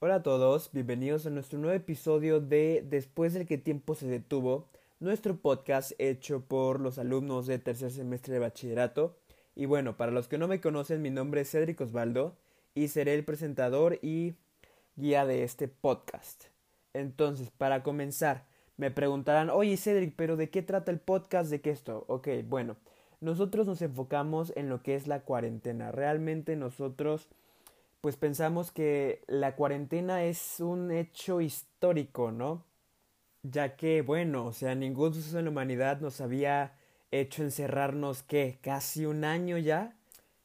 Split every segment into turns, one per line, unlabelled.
Hola a todos, bienvenidos a nuestro nuevo episodio de Después del que tiempo se detuvo, nuestro podcast hecho por los alumnos de tercer semestre de bachillerato. Y bueno, para los que no me conocen, mi nombre es Cédric Osvaldo y seré el presentador y guía de este podcast. Entonces, para comenzar, me preguntarán, oye Cedric, pero ¿de qué trata el podcast? ¿De qué esto? Ok, bueno, nosotros nos enfocamos en lo que es la cuarentena. Realmente nosotros pues pensamos que la cuarentena es un hecho histórico, ¿no? Ya que, bueno, o sea, ningún suceso en la humanidad nos había hecho encerrarnos, ¿qué? Casi un año ya.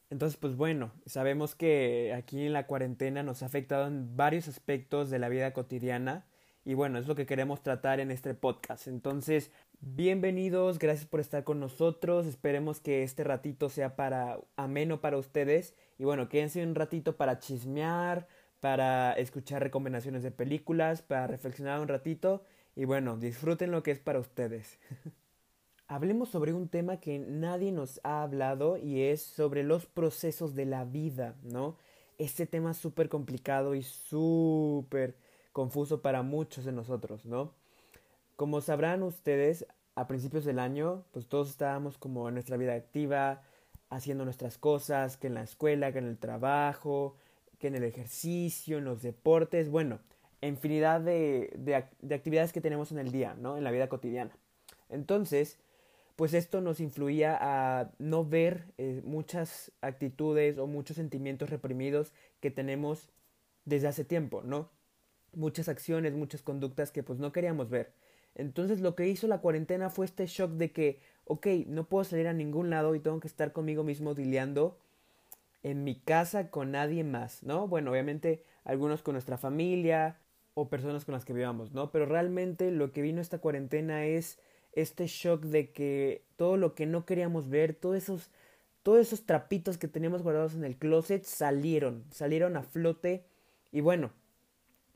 Entonces, pues bueno, sabemos que aquí en la cuarentena nos ha afectado en varios aspectos de la vida cotidiana y bueno, es lo que queremos tratar en este podcast. Entonces, bienvenidos, gracias por estar con nosotros. Esperemos que este ratito sea para ameno para ustedes. Y bueno, quédense un ratito para chismear, para escuchar recomendaciones de películas, para reflexionar un ratito. Y bueno, disfruten lo que es para ustedes. Hablemos sobre un tema que nadie nos ha hablado y es sobre los procesos de la vida, ¿no? Este tema es súper complicado y súper confuso para muchos de nosotros, ¿no? Como sabrán ustedes, a principios del año, pues todos estábamos como en nuestra vida activa, haciendo nuestras cosas, que en la escuela, que en el trabajo, que en el ejercicio, en los deportes, bueno, infinidad de, de, actividades que tenemos en el día, ¿no? En la vida cotidiana. Entonces, pues esto nos influía a no ver eh, muchas actitudes o muchos sentimientos reprimidos que tenemos desde hace tiempo, ¿no? muchas acciones, muchas conductas que pues no queríamos ver. Entonces lo que hizo la cuarentena fue este shock de que, ok, no puedo salir a ningún lado y tengo que estar conmigo mismo dileando en mi casa con nadie más, ¿no? Bueno, obviamente algunos con nuestra familia o personas con las que vivamos, ¿no? Pero realmente lo que vino esta cuarentena es este shock de que todo lo que no queríamos ver, todos esos, todos esos trapitos que teníamos guardados en el closet salieron, salieron a flote y bueno,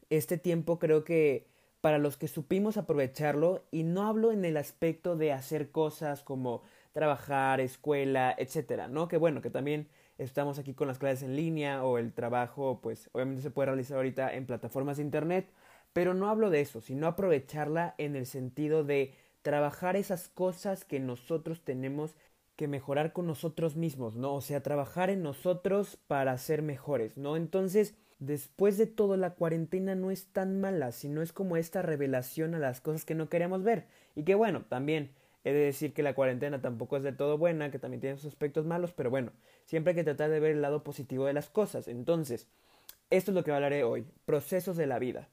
este tiempo creo que para los que supimos aprovecharlo, y no hablo en el aspecto de hacer cosas como trabajar, escuela, etcétera, ¿no? Que bueno, que también estamos aquí con las clases en línea o el trabajo, pues obviamente se puede realizar ahorita en plataformas de internet, pero no hablo de eso, sino aprovecharla en el sentido de trabajar esas cosas que nosotros tenemos que mejorar con nosotros mismos, ¿no? O sea, trabajar en nosotros para ser mejores, ¿no? Entonces, después de todo la cuarentena no es tan mala, sino es como esta revelación a las cosas que no queríamos ver. Y que bueno, también he de decir que la cuarentena tampoco es de todo buena, que también tiene sus aspectos malos, pero bueno, siempre hay que tratar de ver el lado positivo de las cosas. Entonces, esto es lo que hablaré hoy, procesos de la vida.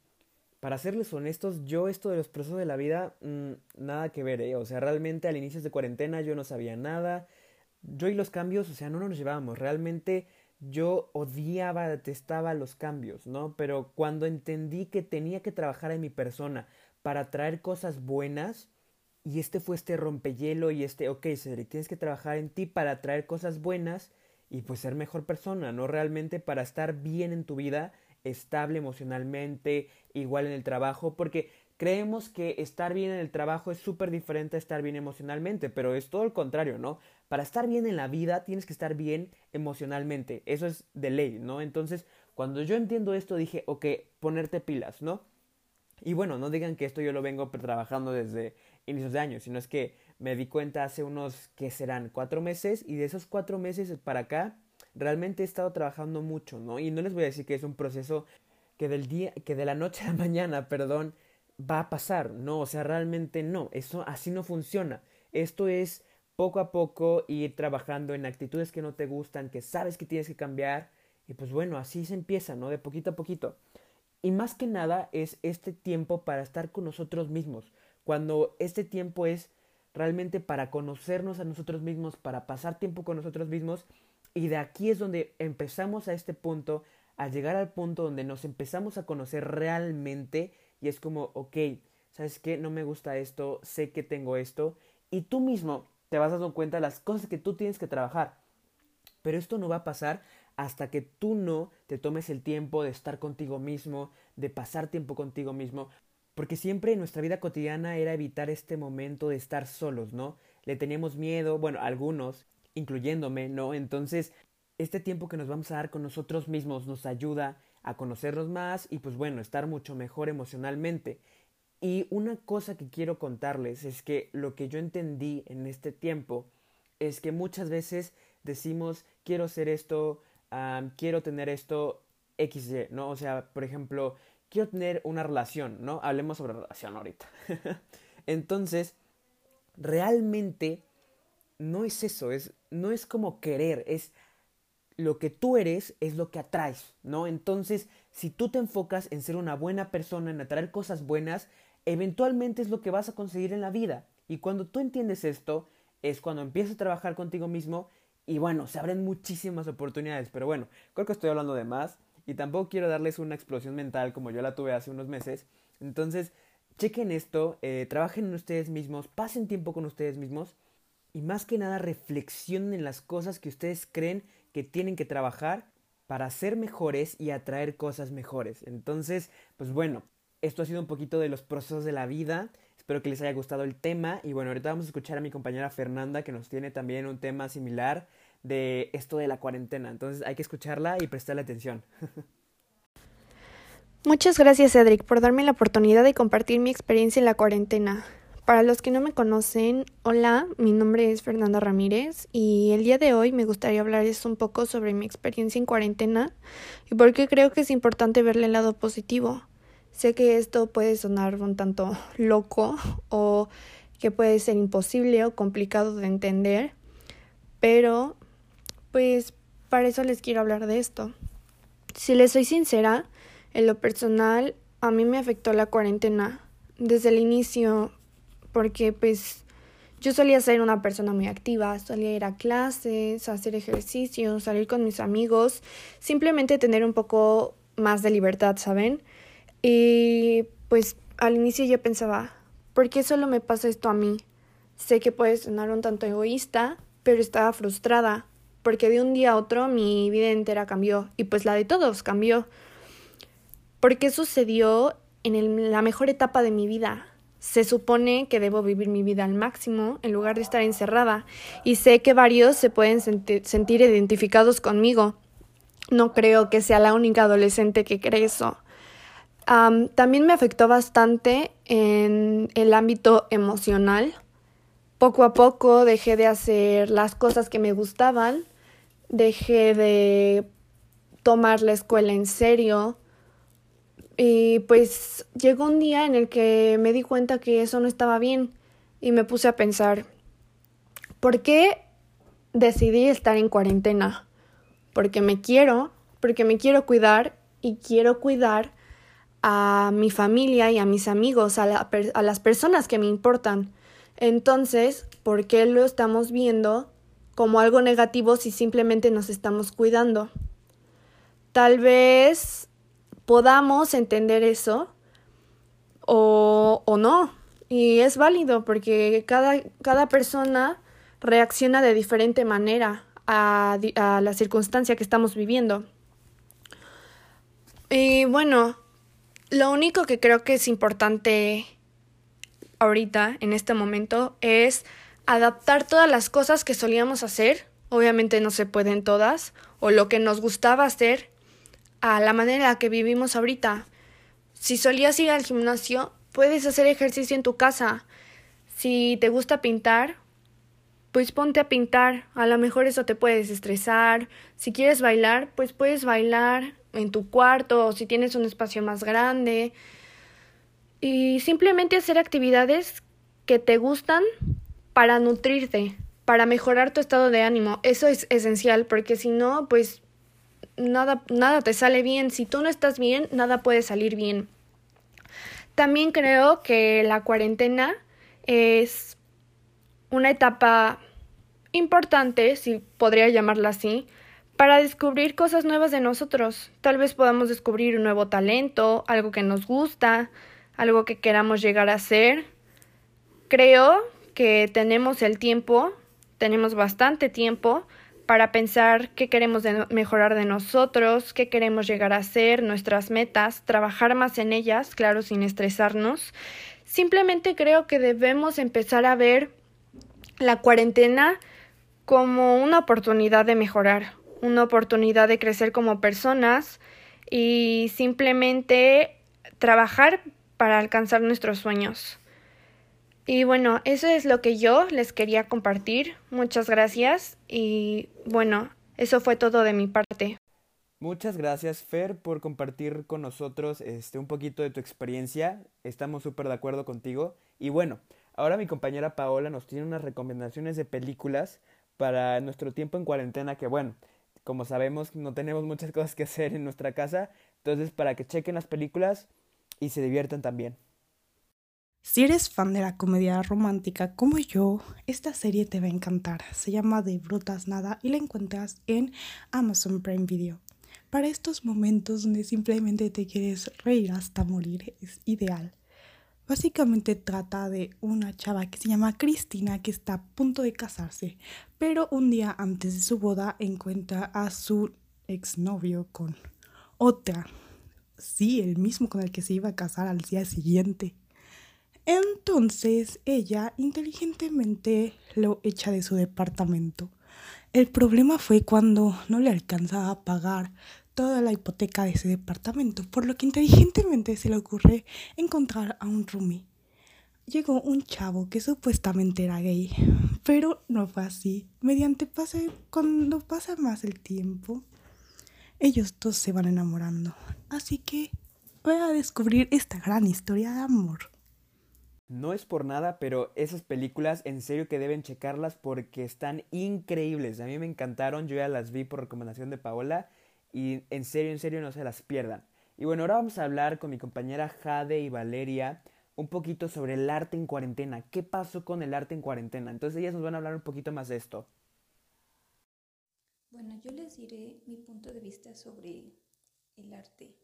Para serles honestos, yo esto de los procesos de la vida, mm, nada que ver, ¿eh? O sea, realmente al inicio de cuarentena yo no sabía nada. Yo y los cambios, o sea, no nos llevábamos. Realmente yo odiaba, detestaba los cambios, ¿no? Pero cuando entendí que tenía que trabajar en mi persona para traer cosas buenas, y este fue este rompehielo y este, ok, Cedric, tienes que trabajar en ti para traer cosas buenas y pues ser mejor persona, ¿no? Realmente para estar bien en tu vida, estable emocionalmente, igual en el trabajo, porque creemos que estar bien en el trabajo es súper diferente a estar bien emocionalmente, pero es todo el contrario, ¿no? Para estar bien en la vida tienes que estar bien emocionalmente, eso es de ley, ¿no? Entonces, cuando yo entiendo esto dije, ok, ponerte pilas, ¿no? Y bueno, no digan que esto yo lo vengo trabajando desde inicios de año, sino es que me di cuenta hace unos, que serán? Cuatro meses, y de esos cuatro meses para acá, realmente he estado trabajando mucho, ¿no? Y no les voy a decir que es un proceso que del día, que de la noche a la mañana, perdón, va a pasar. No, o sea, realmente no. Eso así no funciona. Esto es poco a poco ir trabajando en actitudes que no te gustan, que sabes que tienes que cambiar. Y pues bueno, así se empieza, ¿no? De poquito a poquito. Y más que nada es este tiempo para estar con nosotros mismos. Cuando este tiempo es realmente para conocernos a nosotros mismos, para pasar tiempo con nosotros mismos. Y de aquí es donde empezamos a este punto, a llegar al punto donde nos empezamos a conocer realmente y es como, ok, ¿sabes qué? No me gusta esto, sé que tengo esto y tú mismo te vas dando cuenta de las cosas que tú tienes que trabajar. Pero esto no va a pasar hasta que tú no te tomes el tiempo de estar contigo mismo, de pasar tiempo contigo mismo, porque siempre en nuestra vida cotidiana era evitar este momento de estar solos, ¿no? Le teníamos miedo, bueno, algunos, incluyéndome, ¿no? Entonces, este tiempo que nos vamos a dar con nosotros mismos nos ayuda a conocernos más y pues bueno, estar mucho mejor emocionalmente. Y una cosa que quiero contarles es que lo que yo entendí en este tiempo es que muchas veces decimos quiero ser esto, quiero tener esto XY, ¿no? O sea, por ejemplo, quiero tener una relación, ¿no? Hablemos sobre relación ahorita. Entonces, realmente no es eso, es, no es como querer, es lo que tú eres es lo que atraes, ¿no? Entonces, si tú te enfocas en ser una buena persona, en atraer cosas buenas, eventualmente es lo que vas a conseguir en la vida. Y cuando tú entiendes esto, es cuando empiezas a trabajar contigo mismo y bueno, se abren muchísimas oportunidades. Pero bueno, creo que estoy hablando de más y tampoco quiero darles una explosión mental como yo la tuve hace unos meses. Entonces, chequen esto, eh, trabajen en ustedes mismos, pasen tiempo con ustedes mismos y más que nada reflexionen en las cosas que ustedes creen que tienen que trabajar para ser mejores y atraer cosas mejores. Entonces, pues bueno, esto ha sido un poquito de los procesos de la vida. Espero que les haya gustado el tema y bueno, ahorita vamos a escuchar a mi compañera Fernanda que nos tiene también un tema similar de esto de la cuarentena. Entonces hay que escucharla y prestarle atención.
Muchas gracias Cedric por darme la oportunidad de compartir mi experiencia en la cuarentena. Para los que no me conocen, hola, mi nombre es Fernanda Ramírez y el día de hoy me gustaría hablarles un poco sobre mi experiencia en cuarentena y por qué creo que es importante verle el lado positivo. Sé que esto puede sonar un tanto loco o que puede ser imposible o complicado de entender, pero pues para eso les quiero hablar de esto. Si les soy sincera, en lo personal a mí me afectó la cuarentena desde el inicio porque pues yo solía ser una persona muy activa, solía ir a clases, hacer ejercicio, salir con mis amigos, simplemente tener un poco más de libertad, ¿saben? Y pues al inicio yo pensaba, ¿por qué solo me pasa esto a mí? Sé que puede sonar un tanto egoísta, pero estaba frustrada, porque de un día a otro mi vida entera cambió, y pues la de todos cambió. ¿Por qué sucedió en la mejor etapa de mi vida? Se supone que debo vivir mi vida al máximo en lugar de estar encerrada, y sé que varios se pueden sentir identificados conmigo. No creo que sea la única adolescente que cree eso también me afectó bastante en el ámbito emocional. Poco a poco dejé de hacer las cosas que me gustaban, dejé de tomar la escuela en serio y pues llegó un día en el que me di cuenta que eso no estaba bien y me puse a pensar, ¿por qué decidí estar en cuarentena? Porque me quiero, porque me quiero cuidar y quiero cuidar a mi familia y a mis amigos, a, a las personas que me importan. Entonces, ¿por qué lo estamos viendo como algo negativo si simplemente nos estamos cuidando? Tal vez podamos entender eso o, o no. Y es válido porque cada, cada persona reacciona de diferente manera a, a la circunstancia que estamos viviendo. Y bueno, lo único que creo que es importante ahorita, en este momento, es adaptar todas las cosas que solíamos hacer, obviamente no se pueden todas, o lo que nos gustaba hacer, a la manera que vivimos ahorita. Si solías ir al gimnasio, puedes hacer ejercicio en tu casa. Si te gusta pintar, pues ponte a pintar. A lo mejor eso te puedes estresar. Si quieres bailar, pues puedes bailar en tu cuarto o si tienes un espacio más grande. Y simplemente hacer actividades que te gustan para nutrirte, para mejorar tu estado de ánimo. Eso es esencial porque si no, pues nada, nada te sale bien. Si tú no estás bien, nada puede salir bien. También creo que la cuarentena es una etapa importante, si podría llamarla así, para descubrir cosas nuevas de nosotros. Tal vez podamos descubrir un nuevo talento, algo que nos gusta, algo que queramos llegar a ser. Creo que tenemos el tiempo, tenemos bastante tiempo para pensar qué queremos mejorar de nosotros, qué queremos llegar a ser, nuestras metas, trabajar más en ellas, claro, sin estresarnos. Simplemente creo que debemos empezar a ver la cuarentena como una oportunidad de mejorar, una oportunidad de crecer como personas y simplemente trabajar para alcanzar nuestros sueños. Y bueno, eso es lo que yo les quería compartir. Muchas gracias y bueno, eso fue todo de mi parte.
Muchas gracias, Fer, por compartir con nosotros este, un poquito de tu experiencia. Estamos súper de acuerdo contigo. Y bueno, ahora mi compañera Paola nos tiene unas recomendaciones de películas para nuestro tiempo en cuarentena, que bueno, como sabemos, no tenemos muchas cosas que hacer en nuestra casa. Entonces, para que chequen las películas y se diviertan también.
Si eres fan de la comedia romántica como yo, esta serie te va a encantar. Se llama De Brutas Nada y la encuentras en Amazon Prime Video. Para estos momentos donde simplemente te quieres reír hasta morir, es ideal. Básicamente trata de una chava que se llama Cristina que está a punto de casarse, pero un día antes de su boda encuentra a su exnovio con otra. Sí, el mismo con el que se iba a casar al día siguiente. Entonces ella inteligentemente lo echa de su departamento. El problema fue cuando no le alcanzaba a pagar toda la hipoteca de ese departamento, por lo que inteligentemente se le ocurre encontrar a un roomie. Llegó un chavo que supuestamente era gay, pero no fue así. Mediante pase, cuando pasa más el tiempo, ellos dos se van enamorando. Así que voy a descubrir esta gran historia de amor.
No es por nada, pero esas películas en serio que deben checarlas porque están increíbles. A mí me encantaron, yo ya las vi por recomendación de Paola y en serio, en serio no se las pierdan. Y bueno, ahora vamos a hablar con mi compañera Jade y Valeria un poquito sobre el arte en cuarentena. ¿Qué pasó con el arte en cuarentena? Entonces ellas nos van a hablar un poquito más de esto.
Bueno, yo les diré mi punto de vista sobre el arte,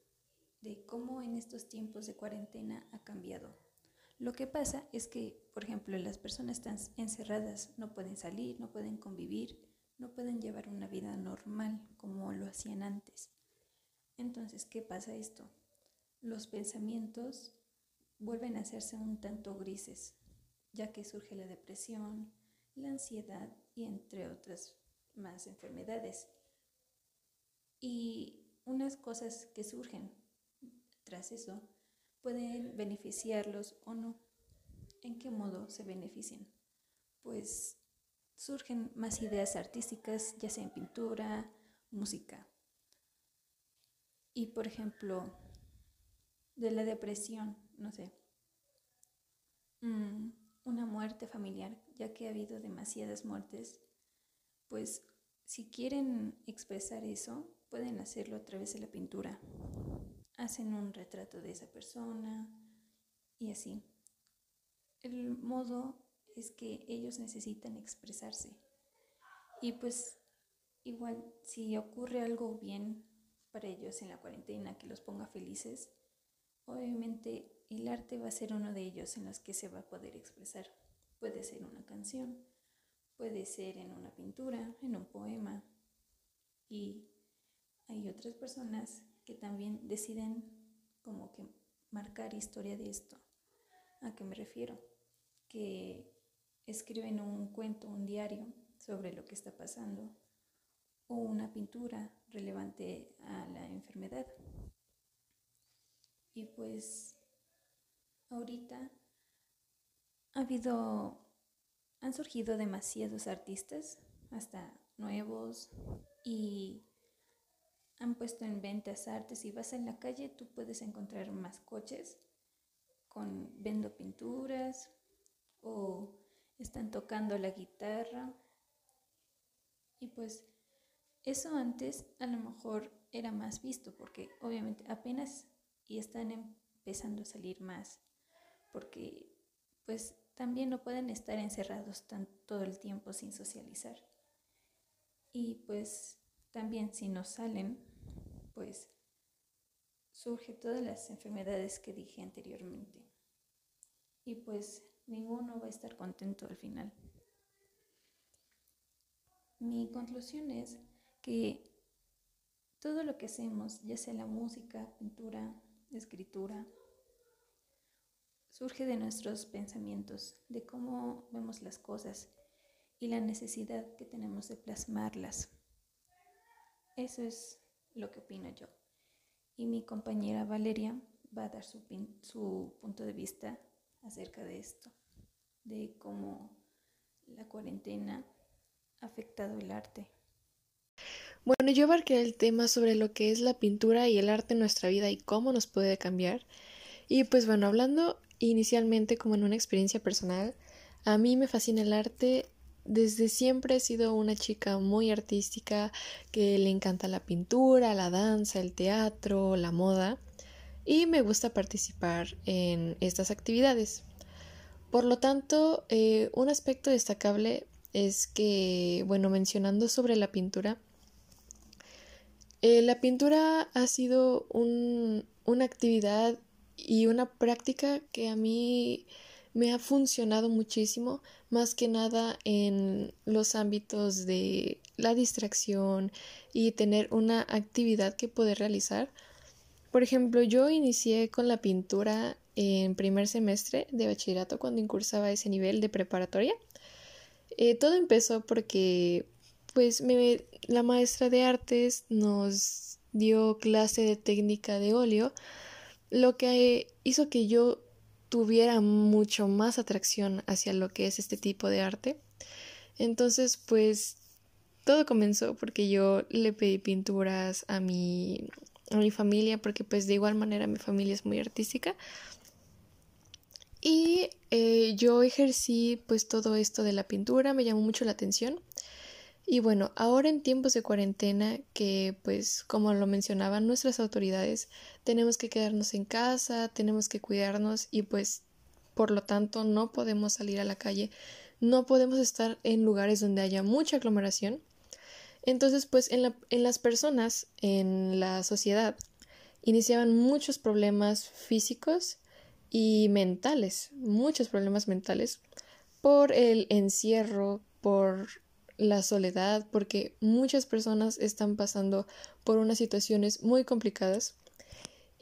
de cómo en estos tiempos de cuarentena ha cambiado. Lo que pasa es que, por ejemplo, las personas están encerradas, no pueden salir, no pueden convivir, no pueden llevar una vida normal como lo hacían antes. Entonces, ¿qué pasa esto? Los pensamientos vuelven a hacerse un tanto grises, ya que surge la depresión, la ansiedad y entre otras más enfermedades. Y unas cosas que surgen tras eso pueden beneficiarlos o no. ¿En qué modo se benefician? Pues surgen más ideas artísticas, ya sea en pintura, música. Y por ejemplo, de la depresión, no sé, mm, una muerte familiar, ya que ha habido demasiadas muertes, pues si quieren expresar eso, pueden hacerlo a través de la pintura hacen un retrato de esa persona y así. El modo es que ellos necesitan expresarse. Y pues igual si ocurre algo bien para ellos en la cuarentena que los ponga felices, obviamente el arte va a ser uno de ellos en los que se va a poder expresar. Puede ser una canción, puede ser en una pintura, en un poema. Y hay otras personas que también deciden como que marcar historia de esto. ¿A qué me refiero? Que escriben un cuento, un diario sobre lo que está pasando o una pintura relevante a la enfermedad. Y pues ahorita ha habido, han surgido demasiados artistas, hasta nuevos, y han puesto en ventas artes. Si vas en la calle, tú puedes encontrar más coches con vendo pinturas o están tocando la guitarra. Y pues eso antes a lo mejor era más visto porque obviamente apenas y están empezando a salir más porque pues también no pueden estar encerrados tan, todo el tiempo sin socializar. Y pues también si no salen pues surge todas las enfermedades que dije anteriormente. Y pues ninguno va a estar contento al final. Mi conclusión es que todo lo que hacemos, ya sea la música, pintura, escritura, surge de nuestros pensamientos, de cómo vemos las cosas y la necesidad que tenemos de plasmarlas. Eso es lo que opino yo. y mi compañera Valeria va a dar su, su punto de vista acerca de esto, de cómo la cuarentena ha afectado el arte.
Bueno, yo abarqué el tema sobre lo que es la pintura y el arte en nuestra vida y cómo nos puede cambiar. Y pues bueno, hablando inicialmente como en una experiencia personal, a mí me fascina el arte. Desde siempre he sido una chica muy artística que le encanta la pintura, la danza, el teatro, la moda y me gusta participar en estas actividades. Por lo tanto, eh, un aspecto destacable es que, bueno, mencionando sobre la pintura, eh, la pintura ha sido una actividad y una práctica que a mí me ha funcionado muchísimo, más que nada en los ámbitos de la distracción y tener una actividad que poder realizar. Por ejemplo, yo inicié con la pintura en primer semestre de bachillerato cuando incursaba ese nivel de preparatoria. Eh, todo empezó porque pues me, la maestra de artes nos dio clase de técnica de óleo, lo que hizo que yo tuviera mucho más atracción hacia lo que es este tipo de arte. Entonces, pues todo comenzó porque yo le pedí pinturas a mi, a mi familia, porque pues de igual manera mi familia es muy artística. Y eh, yo ejercí pues todo esto de la pintura, me llamó mucho la atención. Y bueno, ahora en tiempos de cuarentena, que pues como lo mencionaban nuestras autoridades, tenemos que quedarnos en casa, tenemos que cuidarnos y pues por lo tanto no podemos salir a la calle, no podemos estar en lugares donde haya mucha aglomeración. Entonces pues en, en las personas, en la sociedad, iniciaban muchos problemas físicos y mentales, muchos problemas mentales por el encierro, por la soledad, porque muchas personas están pasando por unas situaciones muy complicadas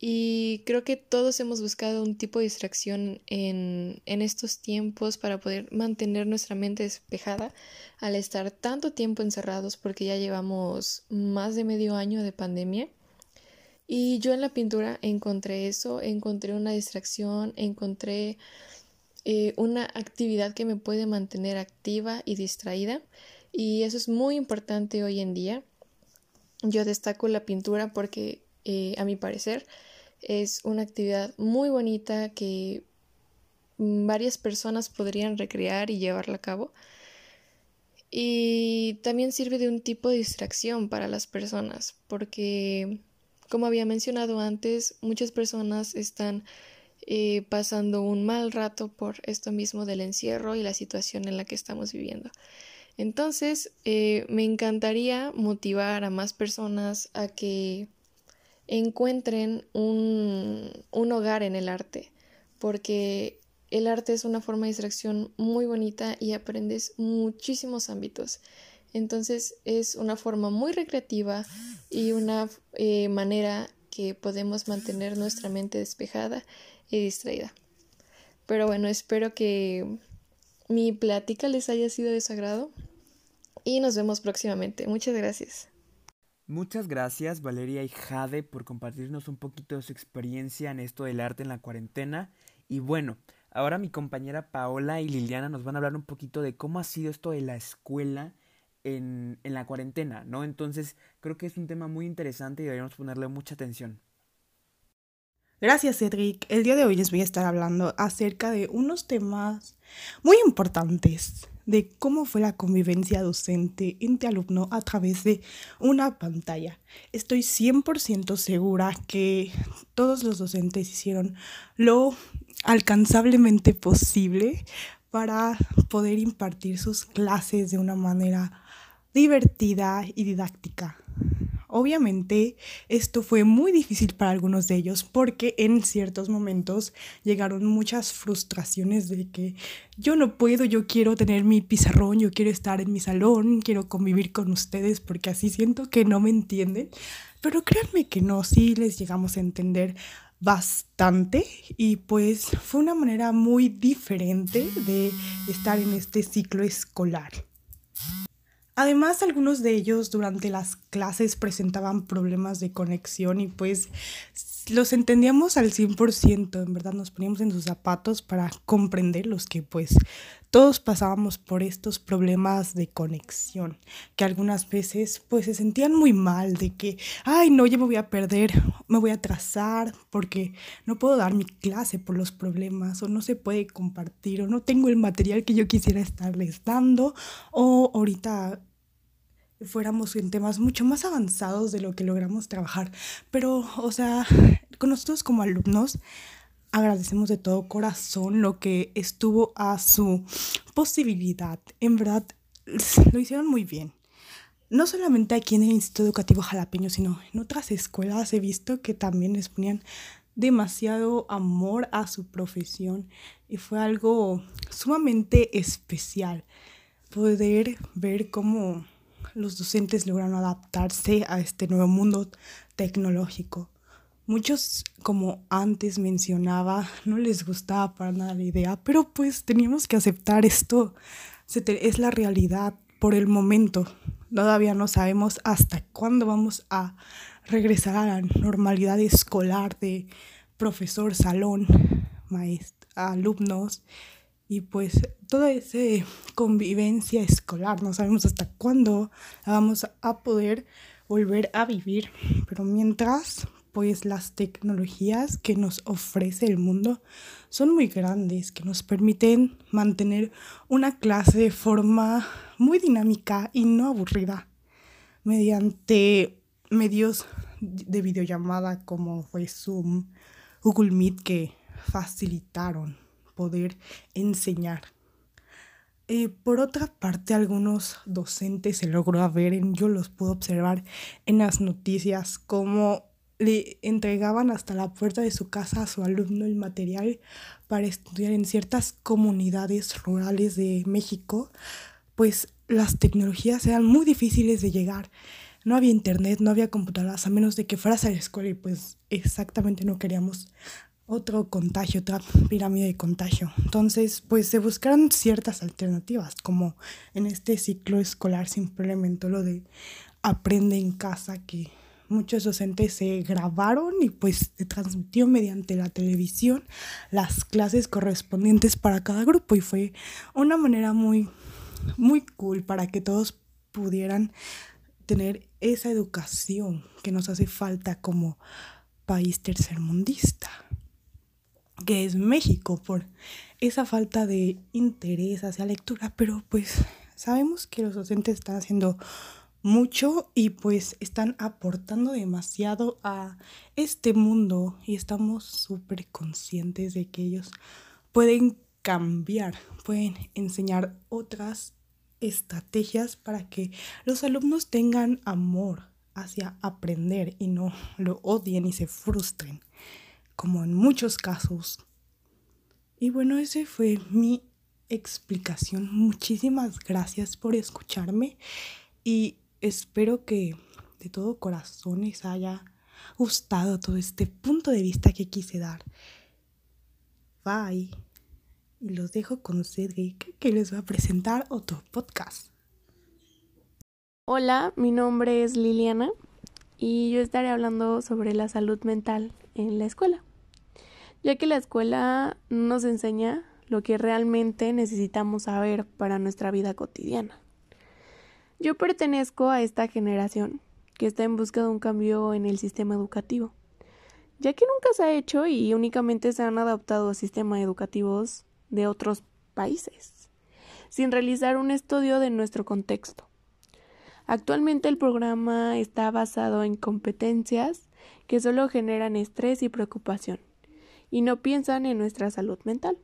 y creo que todos hemos buscado un tipo de distracción en, en estos tiempos para poder mantener nuestra mente despejada al estar tanto tiempo encerrados porque ya llevamos más de medio año de pandemia. Y yo en la pintura encontré eso, encontré una distracción, encontré eh, una actividad que me puede mantener activa y distraída y eso es muy importante hoy en día. Yo destaco la pintura porque, eh, a mi parecer, es una actividad muy bonita que varias personas podrían recrear y llevarla a cabo. Y también sirve de un tipo de distracción para las personas, porque, como había mencionado antes, muchas personas están eh, pasando un mal rato por esto mismo del encierro y la situación en la que estamos viviendo. Entonces, eh, me encantaría motivar a más personas a que encuentren un, hogar en el arte, porque el arte es una forma de distracción muy bonita y aprendes muchísimos ámbitos. Entonces es una forma muy recreativa y una eh, manera que podemos mantener nuestra mente despejada y distraída. Pero bueno, espero que mi plática les haya sido de su y nos vemos próximamente. Muchas gracias.
Muchas gracias Valeria y Jade por compartirnos un poquito de su experiencia en esto del arte en la cuarentena. Y bueno, ahora mi compañera Paola y Liliana nos van a hablar un poquito de cómo ha sido esto de la escuela en, en la cuarentena, ¿no? Entonces creo que es un tema muy interesante y deberíamos ponerle mucha atención.
Gracias, Cedric. El día de hoy les voy a estar hablando acerca de unos temas muy importantes de cómo fue la convivencia docente entre alumno a través de una pantalla. Estoy 100% segura que todos los docentes hicieron lo alcanzablemente posible para poder impartir sus clases de una manera divertida y didáctica. Obviamente esto fue muy difícil para algunos de ellos porque en ciertos momentos llegaron muchas frustraciones de que yo no puedo, yo quiero tener mi pizarrón, yo quiero estar en mi salón, quiero convivir con ustedes porque así siento que no me entienden. Pero créanme que no, sí les llegamos a entender bastante y pues fue una manera muy diferente de estar en este ciclo escolar. Además, algunos de ellos durante las clases presentaban problemas de conexión y pues los entendíamos al 100%, en verdad nos poníamos en sus zapatos para comprenderlos, que pues todos pasábamos por estos problemas de conexión, que algunas veces pues se sentían muy mal de que, ay no, ya me voy a perder, me voy a atrasar porque no puedo dar mi clase por los problemas o no se puede compartir o no tengo el material que yo quisiera estarles dando o ahorita fuéramos en temas mucho más avanzados de lo que logramos trabajar. Pero, o sea, con nosotros como alumnos, agradecemos de todo corazón lo que estuvo a su posibilidad. En verdad, lo hicieron muy bien. No solamente aquí en el Instituto Educativo Jalapeño, sino en otras escuelas he visto que también les ponían demasiado amor a su profesión y fue algo sumamente especial poder ver cómo los docentes lograron adaptarse a este nuevo mundo tecnológico. Muchos, como antes mencionaba, no les gustaba para nada la idea, pero pues teníamos que aceptar esto. Es la realidad por el momento. Todavía no sabemos hasta cuándo vamos a regresar a la normalidad escolar de profesor, salón, maestro, alumnos y pues toda esa convivencia escolar, no sabemos hasta cuándo la vamos a poder volver a vivir, pero mientras pues las tecnologías que nos ofrece el mundo son muy grandes, que nos permiten mantener una clase de forma muy dinámica y no aburrida, mediante medios de videollamada como fue Zoom, Google Meet que facilitaron poder enseñar. Eh, por otra parte, algunos docentes se logró ver, yo los pude observar en las noticias, cómo le entregaban hasta la puerta de su casa a su alumno el material para estudiar en ciertas comunidades rurales de México, pues las tecnologías eran muy difíciles de llegar. No había internet, no había computadoras, a menos de que fueras a la escuela y pues exactamente no queríamos otro contagio, otra pirámide de contagio. Entonces, pues se buscaron ciertas alternativas, como en este ciclo escolar se implementó lo de aprende en casa, que muchos docentes se grabaron y pues se transmitió mediante la televisión las clases correspondientes para cada grupo y fue una manera muy, muy cool para que todos pudieran tener esa educación que nos hace falta como país tercermundista que es México por esa falta de interés hacia lectura, pero pues sabemos que los docentes están haciendo mucho y pues están aportando demasiado a este mundo y estamos súper conscientes de que ellos pueden cambiar, pueden enseñar otras estrategias para que los alumnos tengan amor hacia aprender y no lo odien y se frustren como en muchos casos. Y bueno, esa fue mi explicación. Muchísimas gracias por escucharme y espero que de todo corazón les haya gustado todo este punto de vista que quise dar. Bye. Y los dejo con Cedric, que les va a presentar otro podcast.
Hola, mi nombre es Liliana y yo estaré hablando sobre la salud mental en la escuela ya que la escuela nos enseña lo que realmente necesitamos saber para nuestra vida cotidiana. Yo pertenezco a esta generación que está en busca de un cambio en el sistema educativo, ya que nunca se ha hecho y únicamente se han adaptado a sistemas educativos de otros países, sin realizar un estudio de nuestro contexto. Actualmente el programa está basado en competencias que solo generan estrés y preocupación y no piensan en nuestra salud mental.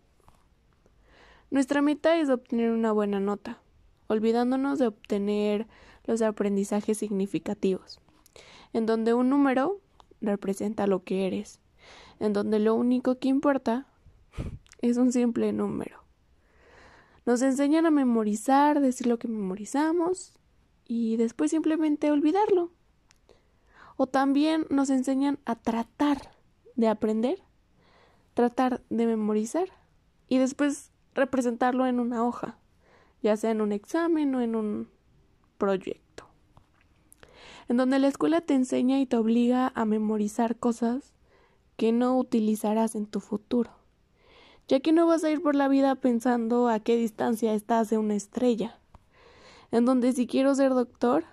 Nuestra meta es obtener una buena nota, olvidándonos de obtener los aprendizajes significativos, en donde un número representa lo que eres, en donde lo único que importa es un simple número. Nos enseñan a memorizar, decir lo que memorizamos y después simplemente olvidarlo. O también nos enseñan a tratar de aprender tratar de memorizar y después representarlo en una hoja, ya sea en un examen o en un proyecto, en donde la escuela te enseña y te obliga a memorizar cosas que no utilizarás en tu futuro, ya que no vas a ir por la vida pensando a qué distancia estás de una estrella, en donde si quiero ser doctor,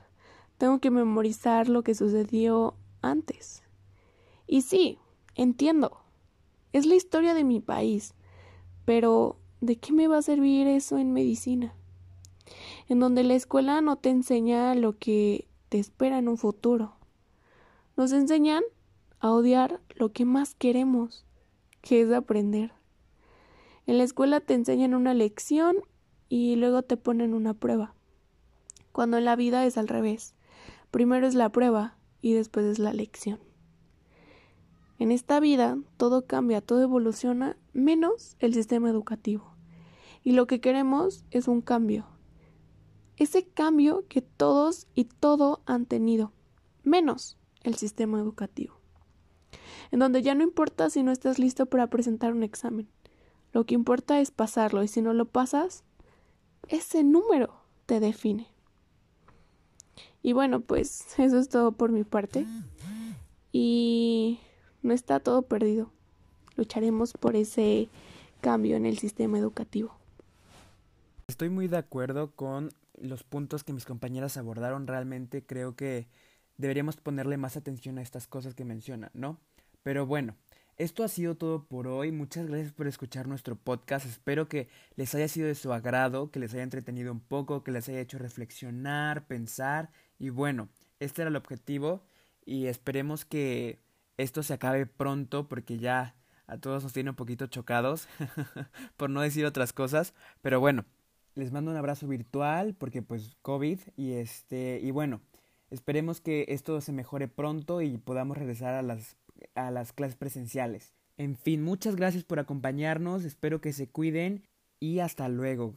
tengo que memorizar lo que sucedió antes. Y sí, entiendo, es la historia de mi país, pero ¿de qué me va a servir eso en medicina? En donde la escuela no te enseña lo que te espera en un futuro. Nos enseñan a odiar lo que más queremos, que es aprender. En la escuela te enseñan una lección y luego te ponen una prueba. Cuando en la vida es al revés. Primero es la prueba y después es la lección. En esta vida todo cambia, todo evoluciona, menos el sistema educativo. Y lo que queremos es un cambio. Ese cambio que todos y todo han tenido, menos el sistema educativo en donde ya no importa si no estás listo para presentar un examen. Lo que importa es pasarlo y si no lo pasas, ese número te define. Y bueno, pues eso es todo por mi parte. Y no está todo perdido. Lucharemos por ese cambio en el sistema educativo.
Estoy muy de acuerdo con los puntos que mis compañeras abordaron. Realmente creo que deberíamos ponerle más atención a estas cosas que mencionan, ¿no? Pero bueno, esto ha sido todo por hoy. Muchas gracias por escuchar nuestro podcast. Espero que les haya sido de su agrado, que les haya entretenido un poco, que les haya hecho reflexionar, pensar. Y bueno, este era el objetivo y esperemos que esto se acabe pronto porque ya a todos nos tiene un poquito chocados, por no decir otras cosas. Pero bueno, les mando un abrazo virtual porque pues COVID y este y bueno, esperemos que esto se mejore pronto y podamos regresar a las a las clases presenciales. En fin, muchas gracias por acompañarnos, espero que se cuiden y hasta luego.